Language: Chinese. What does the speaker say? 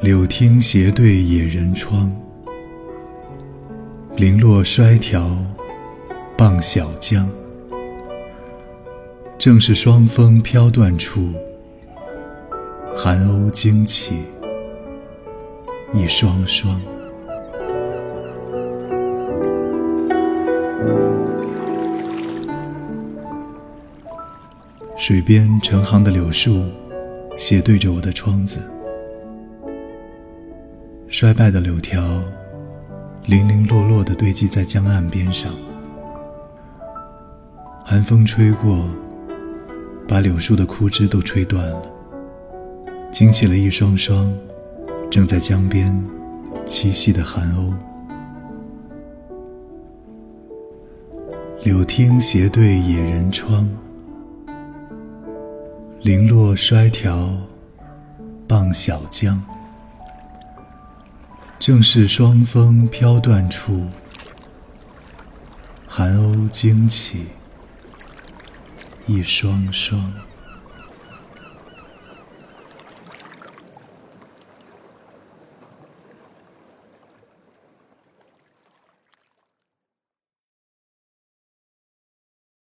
柳汀斜对野人窗零落衰条傍小江。正是霜风飘断处寒鸥惊起一双双。水边成行的柳树，斜对着我的窗子。衰败的柳条，零零落落地堆积在江岸边上。寒风吹过，把柳树的枯枝都吹断了，惊起了一双双正在江边栖息的寒鸥。柳汀斜对野人窗。零落衰条傍小江，正是霜风飘断处，寒鸥惊起一双双。